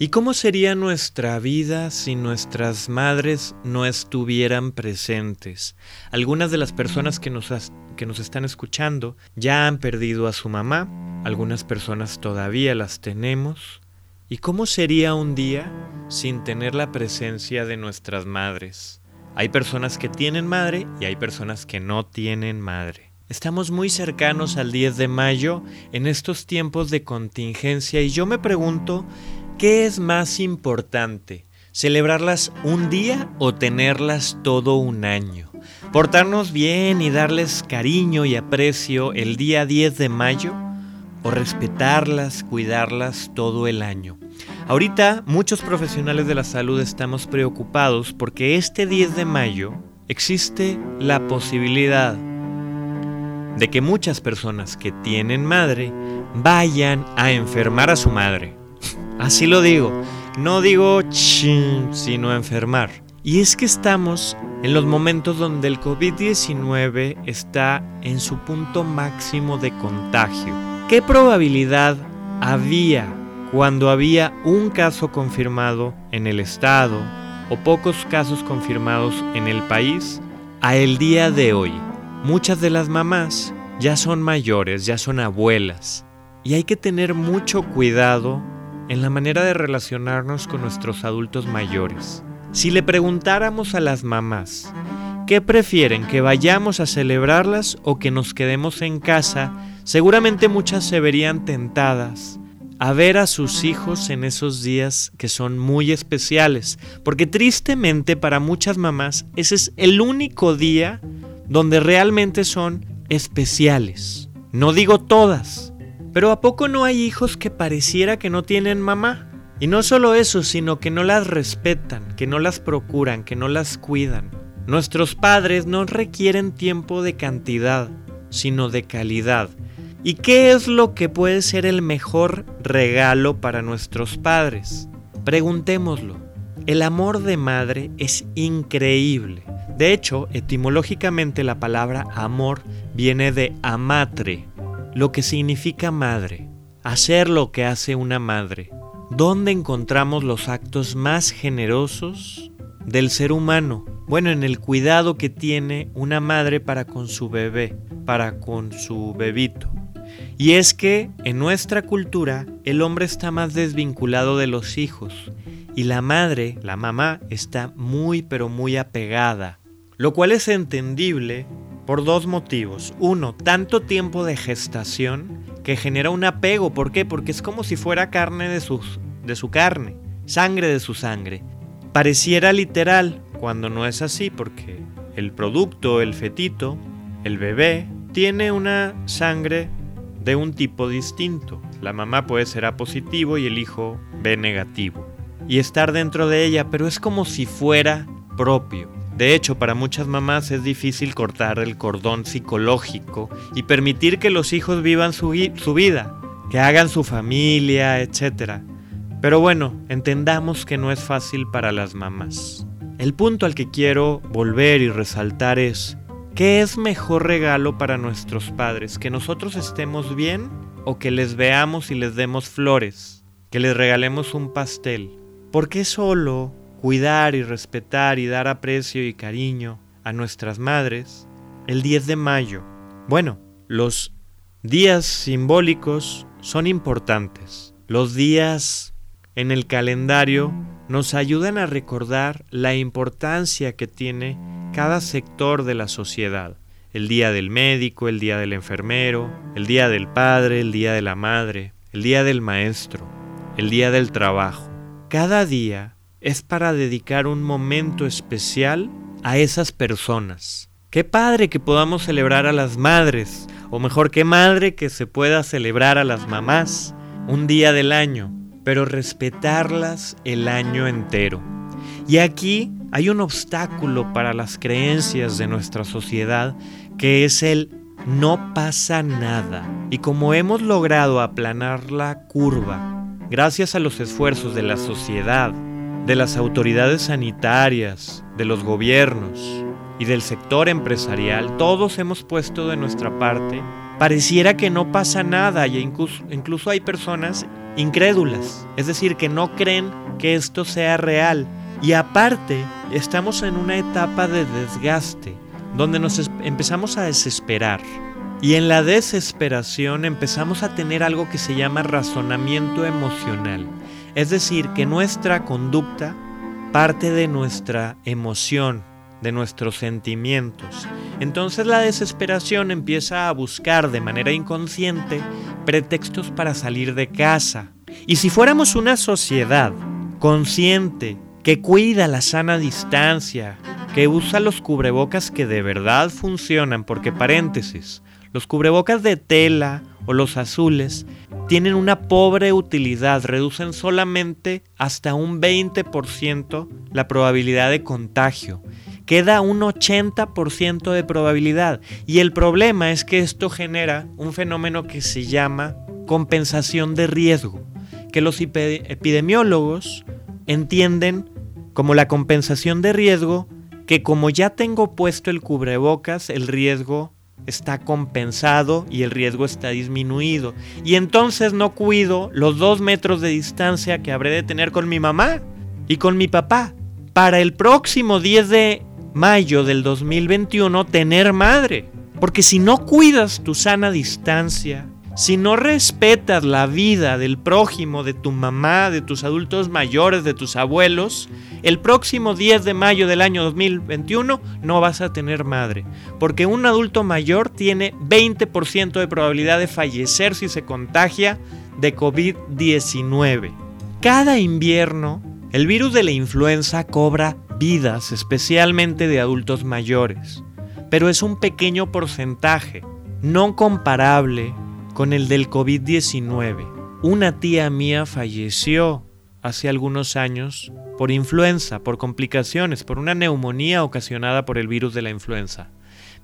¿Y cómo sería nuestra vida si nuestras madres no estuvieran presentes? Algunas de las personas que nos, que nos están escuchando ya han perdido a su mamá, algunas personas todavía las tenemos. ¿Y cómo sería un día sin tener la presencia de nuestras madres? Hay personas que tienen madre y hay personas que no tienen madre. Estamos muy cercanos al 10 de mayo en estos tiempos de contingencia y yo me pregunto ¿Qué es más importante? ¿Celebrarlas un día o tenerlas todo un año? ¿Portarnos bien y darles cariño y aprecio el día 10 de mayo? ¿O respetarlas, cuidarlas todo el año? Ahorita muchos profesionales de la salud estamos preocupados porque este 10 de mayo existe la posibilidad de que muchas personas que tienen madre vayan a enfermar a su madre. Así lo digo. No digo chin, sino enfermar. Y es que estamos en los momentos donde el COVID-19 está en su punto máximo de contagio. ¿Qué probabilidad había cuando había un caso confirmado en el estado o pocos casos confirmados en el país a el día de hoy? Muchas de las mamás ya son mayores, ya son abuelas y hay que tener mucho cuidado en la manera de relacionarnos con nuestros adultos mayores. Si le preguntáramos a las mamás, ¿qué prefieren, que vayamos a celebrarlas o que nos quedemos en casa? Seguramente muchas se verían tentadas a ver a sus hijos en esos días que son muy especiales, porque tristemente para muchas mamás ese es el único día donde realmente son especiales. No digo todas, pero ¿a poco no hay hijos que pareciera que no tienen mamá? Y no solo eso, sino que no las respetan, que no las procuran, que no las cuidan. Nuestros padres no requieren tiempo de cantidad, sino de calidad. ¿Y qué es lo que puede ser el mejor regalo para nuestros padres? Preguntémoslo. El amor de madre es increíble. De hecho, etimológicamente la palabra amor viene de amatre, lo que significa madre, hacer lo que hace una madre. ¿Dónde encontramos los actos más generosos del ser humano? Bueno, en el cuidado que tiene una madre para con su bebé, para con su bebito. Y es que en nuestra cultura el hombre está más desvinculado de los hijos y la madre, la mamá, está muy pero muy apegada, lo cual es entendible por dos motivos. Uno, tanto tiempo de gestación que genera un apego. ¿Por qué? Porque es como si fuera carne de, de su carne, sangre de su sangre. Pareciera literal cuando no es así porque el producto, el fetito, el bebé, tiene una sangre de un tipo distinto. La mamá puede ser A positivo y el hijo B negativo. Y estar dentro de ella, pero es como si fuera propio. De hecho, para muchas mamás es difícil cortar el cordón psicológico y permitir que los hijos vivan su, vida, que hagan su familia, etc. Pero bueno, entendamos que no es fácil para las mamás. El punto al que quiero volver y resaltar es, ¿qué es mejor regalo para nuestros padres? ¿Que nosotros estemos bien o que les veamos y les demos flores? ¿Que les regalemos un pastel? ¿Por qué solo cuidar y respetar y dar aprecio y cariño a nuestras madres el 10 de mayo. Bueno, los días simbólicos son importantes. Los días en el calendario nos ayudan a recordar la importancia que tiene cada sector de la sociedad. El día del médico, el día del enfermero, el día del padre, el día de la madre, el día del maestro, el día del trabajo. Cada día es para dedicar un momento especial a esas personas. Qué padre que podamos celebrar a las madres, o mejor, qué madre que se pueda celebrar a las mamás un día del año, pero respetarlas el año entero. Y aquí hay un obstáculo para las creencias de nuestra sociedad que es el no pasa nada. Y como hemos logrado aplanar la curva, gracias a los esfuerzos de la sociedad, de las autoridades sanitarias, de los gobiernos y del sector empresarial, todos hemos puesto de nuestra parte pareciera que no pasa nada y incluso, incluso hay personas incrédulas, es decir, que no creen que esto sea real. Y aparte, estamos en una etapa de desgaste, donde nos empezamos a desesperar. Y en la desesperación empezamos a tener algo que se llama razonamiento emocional. Es decir, que nuestra conducta parte de nuestra emoción, de nuestros sentimientos. Entonces la desesperación empieza a buscar de manera inconsciente pretextos para salir de casa. Y si fuéramos una sociedad consciente, que cuida la sana distancia, que usa los cubrebocas que de verdad funcionan, porque paréntesis, los cubrebocas de tela o los azules tienen una pobre utilidad, reducen solamente hasta un 20% la probabilidad de contagio. Queda un 80% de probabilidad. Y el problema es que esto genera un fenómeno que se llama compensación de riesgo, que los epidemiólogos entienden como la compensación de riesgo que como ya tengo puesto el cubrebocas, el riesgo está compensado y el riesgo está disminuido. Y entonces no cuido los dos metros de distancia que habré de tener con mi mamá y con mi papá. Para el próximo 10 de mayo del 2021 tener madre. Porque si no cuidas tu sana distancia, si no respetas la vida del prójimo, de tu mamá, de tus adultos mayores, de tus abuelos, el próximo 10 de mayo del año 2021 no vas a tener madre. Porque un adulto mayor tiene 20% de probabilidad de fallecer si se contagia de COVID-19. Cada invierno, el virus de la influenza cobra vidas, especialmente de adultos mayores. Pero es un pequeño porcentaje, no comparable con el del COVID-19. Una tía mía falleció hace algunos años por influenza, por complicaciones, por una neumonía ocasionada por el virus de la influenza.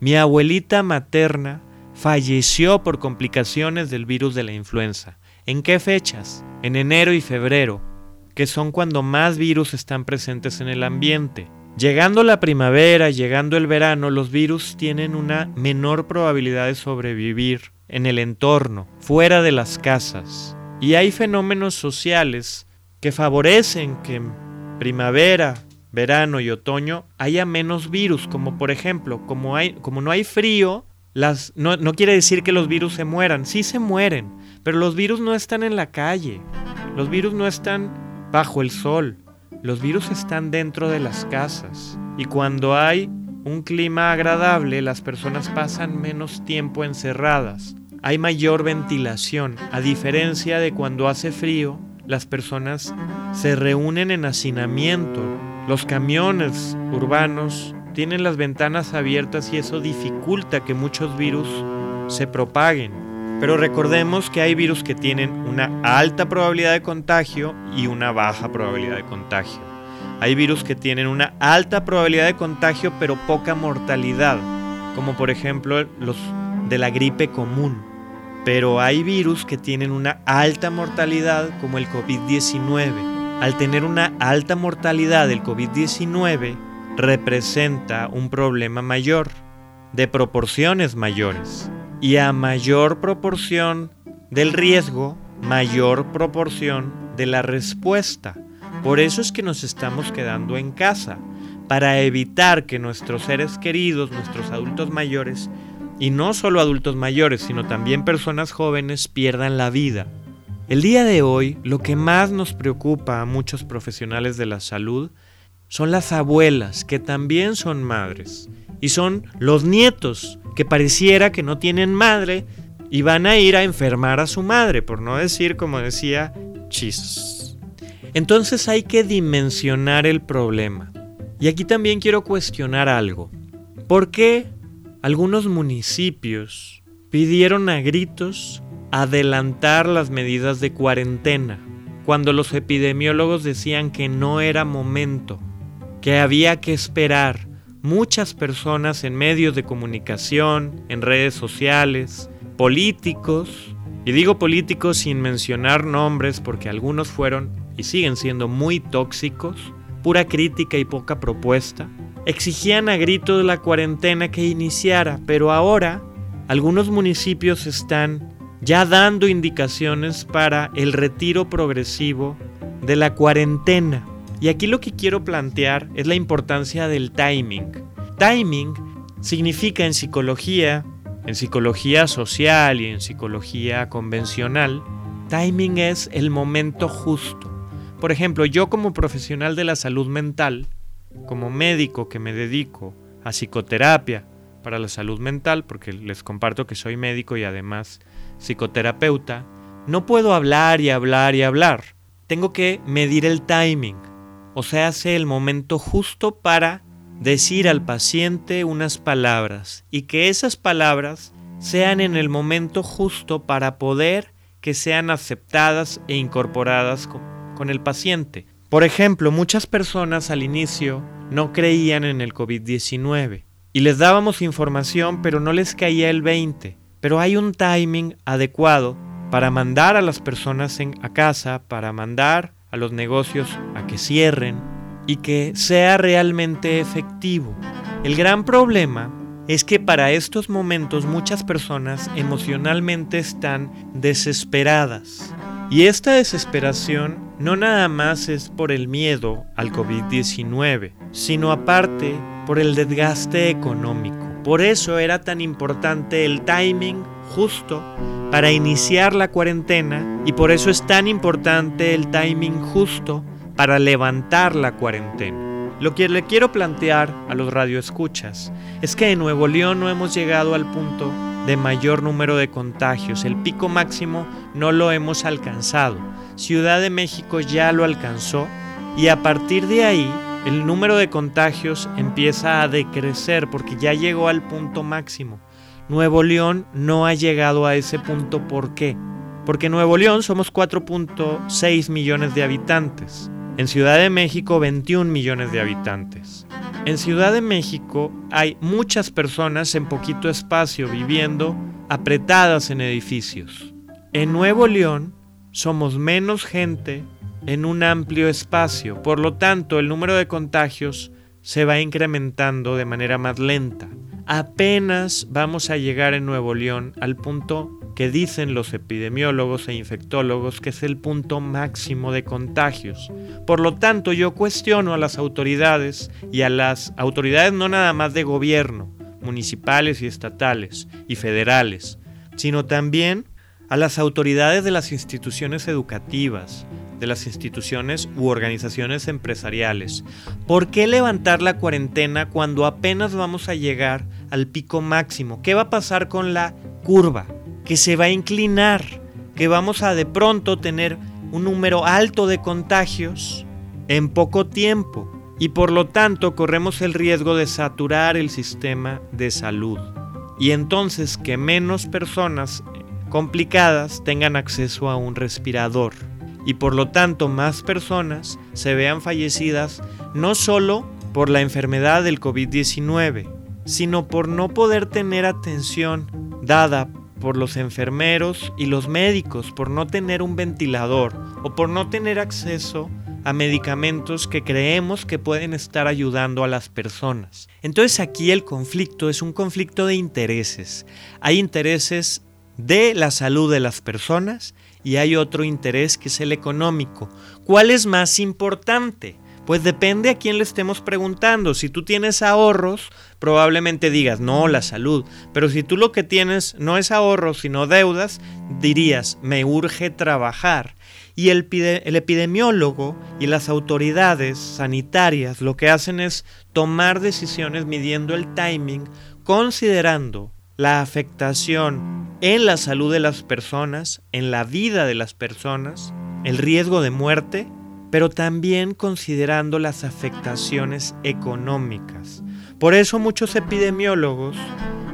Mi abuelita materna falleció por complicaciones del virus de la influenza. ¿En qué fechas? En enero y febrero, que son cuando más virus están presentes en el ambiente. Llegando la primavera, llegando el verano, los virus tienen una menor probabilidad de sobrevivir en el entorno, fuera de las casas. Y hay fenómenos sociales que favorecen que primavera, verano y otoño haya menos virus, como por ejemplo, como, hay, como no hay frío, las, no, no quiere decir que los virus se mueran, sí se mueren, pero los virus no están en la calle, los virus no están bajo el sol, los virus están dentro de las casas. Y cuando hay un clima agradable, las personas pasan menos tiempo encerradas hay mayor ventilación. A diferencia de cuando hace frío, las personas se reúnen en hacinamiento. Los camiones urbanos tienen las ventanas abiertas y eso dificulta que muchos virus se propaguen. Pero recordemos que hay virus que tienen una alta probabilidad de contagio y una baja probabilidad de contagio. Hay virus que tienen una alta probabilidad de contagio pero poca mortalidad, como por ejemplo los de la gripe común. Pero hay virus que tienen una alta mortalidad como el COVID-19. Al tener una alta mortalidad el COVID-19 representa un problema mayor, de proporciones mayores. Y a mayor proporción del riesgo, mayor proporción de la respuesta. Por eso es que nos estamos quedando en casa, para evitar que nuestros seres queridos, nuestros adultos mayores, y no solo adultos mayores, sino también personas jóvenes pierdan la vida. El día de hoy, lo que más nos preocupa a muchos profesionales de la salud son las abuelas, que también son madres, y son los nietos, que pareciera que no tienen madre y van a ir a enfermar a su madre, por no decir, como decía, chis. Entonces hay que dimensionar el problema. Y aquí también quiero cuestionar algo. ¿Por qué algunos municipios pidieron a gritos adelantar las medidas de cuarentena, cuando los epidemiólogos decían que no era momento, que había que esperar. Muchas personas en medios de comunicación, en redes sociales, políticos, y digo políticos sin mencionar nombres porque algunos fueron y siguen siendo muy tóxicos, pura crítica y poca propuesta, Exigían a gritos la cuarentena que iniciara, pero ahora, algunos municipios están ya dando indicaciones para el retiro progresivo de la cuarentena. Y aquí lo que quiero plantear es la importancia del timing. Timing significa en psicología, en psicología social y en psicología convencional, timing es el momento justo. Por ejemplo, yo como profesional de la salud mental, como médico que me dedico a psicoterapia para la salud mental, porque les comparto que soy médico y además psicoterapeuta, no puedo hablar y hablar y hablar. Tengo que medir el timing, o sea, hace el momento justo para decir al paciente unas palabras y que esas palabras sean en el momento justo para poder que sean aceptadas e incorporadas con, el paciente. Por ejemplo, muchas personas al inicio no creían en el COVID-19 y les dábamos información pero no les caía el 20. Pero hay un timing adecuado para mandar a las personas a casa, para mandar a los negocios a que cierren y que sea realmente efectivo. El gran problema es que para estos momentos muchas personas emocionalmente están desesperadas. Y esta desesperación no nada más es por el miedo al COVID-19, sino aparte por el desgaste económico. Por eso era tan importante el timing justo para iniciar la cuarentena y por eso es tan importante el timing justo para levantar la cuarentena. Lo que le quiero plantear a los radioescuchas es que en Nuevo León no hemos llegado al punto de mayor número de contagios. El pico máximo no lo hemos alcanzado. Ciudad de México ya lo alcanzó y a partir de ahí el número de contagios empieza a decrecer porque ya llegó al punto máximo. Nuevo León no ha llegado a ese punto. ¿Por qué? Porque Nuevo León somos 4.6 millones de habitantes. En Ciudad de México 21 millones de habitantes. En Ciudad de México hay muchas personas en poquito espacio viviendo apretadas en edificios. En Nuevo León somos menos gente en un amplio espacio. Por lo tanto, el número de contagios se va incrementando de manera más lenta. Apenas vamos a llegar en Nuevo León al punto que dicen los epidemiólogos e infectólogos que es el punto máximo de contagios. Por lo tanto, yo cuestiono a las autoridades y a las autoridades no nada más de gobierno, municipales y estatales y federales, sino también a las autoridades de las instituciones educativas, de las instituciones u organizaciones empresariales. ¿Por qué levantar la cuarentena cuando apenas vamos a llegar al pico máximo? ¿Qué va a pasar con la curva? Que se va a inclinar, que vamos a de pronto tener un número alto de contagios en poco tiempo y por lo tanto corremos el riesgo de saturar el sistema de salud. Y entonces que menos personas complicadas tengan acceso a un respirador y por lo tanto más personas se vean fallecidas no solo por la enfermedad del COVID-19, sino por no poder tener atención dada por los enfermeros y los médicos, por no tener un ventilador o por no tener acceso a medicamentos que creemos que pueden estar ayudando a las personas. Entonces aquí el conflicto es un conflicto de intereses. Hay intereses de la salud de las personas y hay otro interés que es el económico. ¿Cuál es más importante? Pues depende a quién le estemos preguntando. Si tú tienes ahorros, probablemente digas, no, la salud. Pero si tú lo que tienes no es ahorros, sino deudas, dirías, me urge trabajar. Y el, el, epidemiólogo y las autoridades sanitarias lo que hacen es tomar decisiones midiendo el timing, considerando la afectación en la salud de las personas, en la vida de las personas, el riesgo de muerte, pero también considerando las afectaciones económicas. Por eso muchos epidemiólogos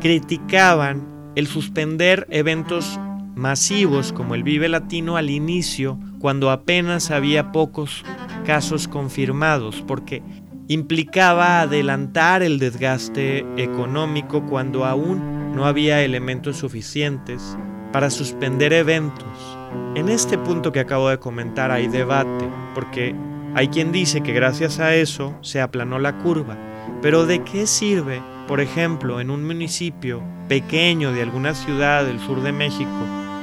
criticaban el suspender eventos masivos como el Vive Latino al inicio, cuando apenas había pocos casos confirmados, porque implicaba adelantar el desgaste económico cuando aún no había elementos suficientes para suspender eventos. En este punto que acabo de comentar hay debate, porque hay quien dice que gracias a eso se aplanó la curva, pero ¿de qué sirve por ejemplo, en un municipio pequeño de alguna ciudad del sur de México,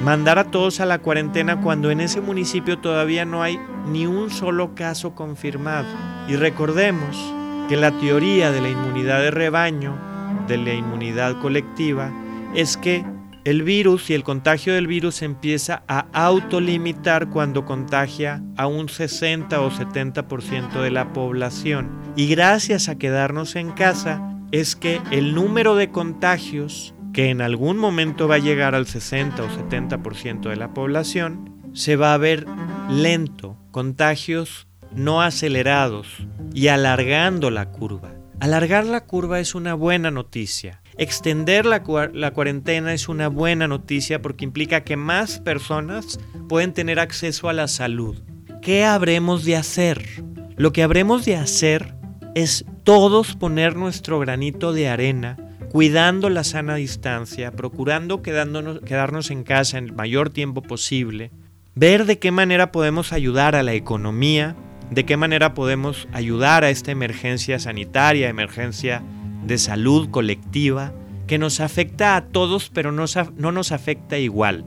mandar a todos a la cuarentena cuando en ese municipio todavía no hay ni un solo caso confirmado. Y recordemos que la teoría de la inmunidad de rebaño, de la inmunidad colectiva, es que el virus y el contagio del virus empieza a autolimitar cuando contagia a un 60 o 70% de la población. Y gracias a quedarnos en casa es que el número de contagios, que en algún momento va a llegar al 60 o 70% de la población, se va a ver lento, contagios no acelerados y alargando la curva. Alargar la curva es una buena noticia. Extender la, cuarentena es una buena noticia porque implica que más personas pueden tener acceso a la salud. ¿Qué habremos de hacer? Lo que habremos de hacer es todos poner nuestro granito de arena, cuidando la sana distancia, procurando quedarnos en casa el mayor tiempo posible, ver de qué manera podemos ayudar a la economía, de qué manera podemos ayudar a esta emergencia sanitaria, emergencia de salud colectiva, que nos afecta a todos, pero no, no nos afecta igual.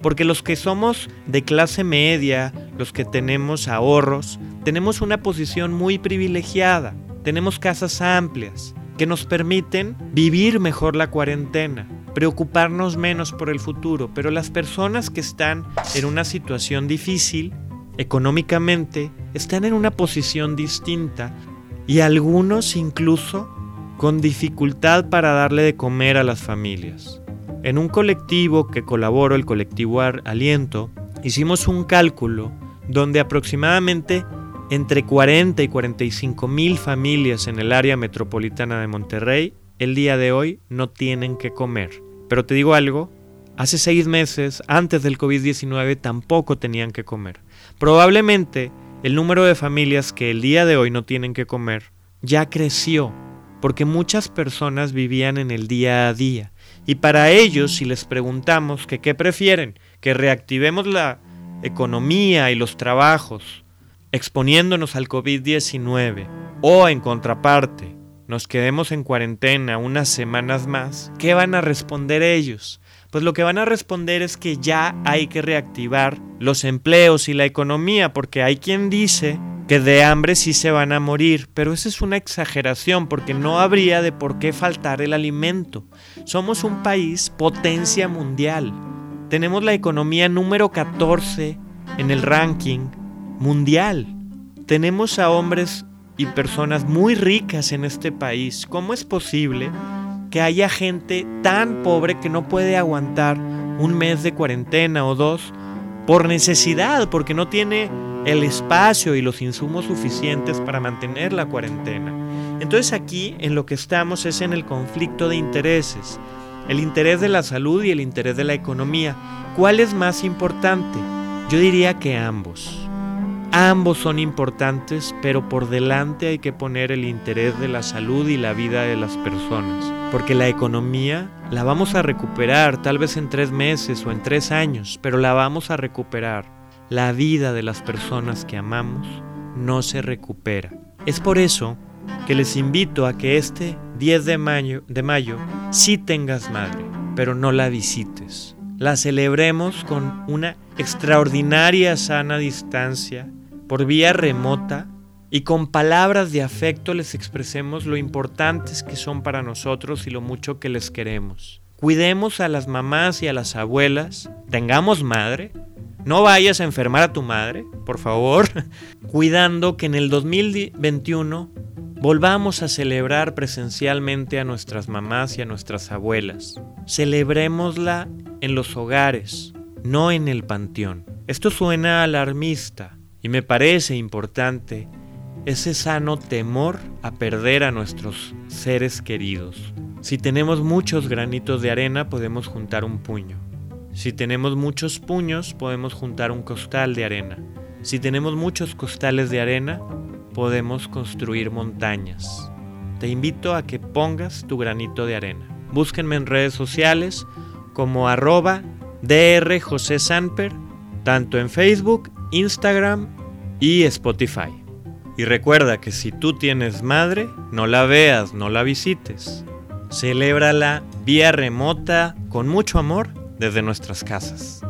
Porque los que somos de clase media, los que tenemos ahorros, tenemos una posición muy privilegiada. Tenemos casas amplias que nos permiten vivir mejor la cuarentena, preocuparnos menos por el futuro, pero las personas que están en una situación difícil económicamente están en una posición distinta y algunos incluso con dificultad para darle de comer a las familias. En un colectivo que colaboró, el colectivo Aliento, hicimos un cálculo donde aproximadamente entre 40 y 45 mil familias en el área metropolitana de Monterrey el día de hoy no tienen que comer. Pero te digo algo, hace seis meses, antes del COVID-19, tampoco tenían que comer. Probablemente el número de familias que el día de hoy no tienen que comer ya creció, porque muchas personas vivían en el día a día. Y para ellos, si les preguntamos que qué prefieren, que reactivemos la economía y los trabajos, exponiéndonos al COVID-19, o en contraparte, nos quedemos en cuarentena unas semanas más, ¿qué van a responder ellos? Pues lo que van a responder es que ya hay que reactivar los empleos y la economía, porque hay quien dice que de hambre sí se van a morir, pero esa es una exageración, porque no habría de por qué faltar el alimento. Somos un país potencia mundial. Tenemos la economía número 14 en el ranking mundial. Tenemos a hombres y personas muy ricas en este país. ¿Cómo es posible que haya gente tan pobre que no puede aguantar un mes de cuarentena o dos por necesidad, porque no tiene el espacio y los insumos suficientes para mantener la cuarentena. Entonces aquí en lo que estamos es en el conflicto de intereses, el interés de la salud y el interés de la economía. ¿Cuál es más importante? Yo diría que ambos. Ambos son importantes, pero por delante hay que poner el interés de la salud y la vida de las personas. Porque la economía la vamos a recuperar, tal vez en tres meses o en tres años, pero la vamos a recuperar. La vida de las personas que amamos no se recupera. Es por eso que les invito a que este 10 de mayo, de mayo sí tengas madre, pero no la visites. La celebremos con una extraordinaria sana distancia por vía remota y con palabras de afecto les expresemos lo importantes que son para nosotros y lo mucho que les queremos. Cuidemos a las mamás y a las abuelas, tengamos madre, no vayas a enfermar a tu madre, por favor, cuidando que en el 2021 volvamos a celebrar presencialmente a nuestras mamás y a nuestras abuelas. Celebrémosla en los hogares, no en el panteón. Esto suena alarmista, y me parece importante ese sano temor a perder a nuestros seres queridos. Si tenemos muchos granitos de arena podemos juntar un puño. Si tenemos muchos puños podemos juntar un costal de arena. Si tenemos muchos costales de arena podemos construir montañas. Te invito a que pongas tu granito de arena. Búsquenme en redes sociales como arroba DR José Sanper, tanto en Facebook, Instagram y Spotify. Y recuerda que si tú tienes madre, no la veas, no la visites. Celébrala vía remota con mucho amor desde nuestras casas.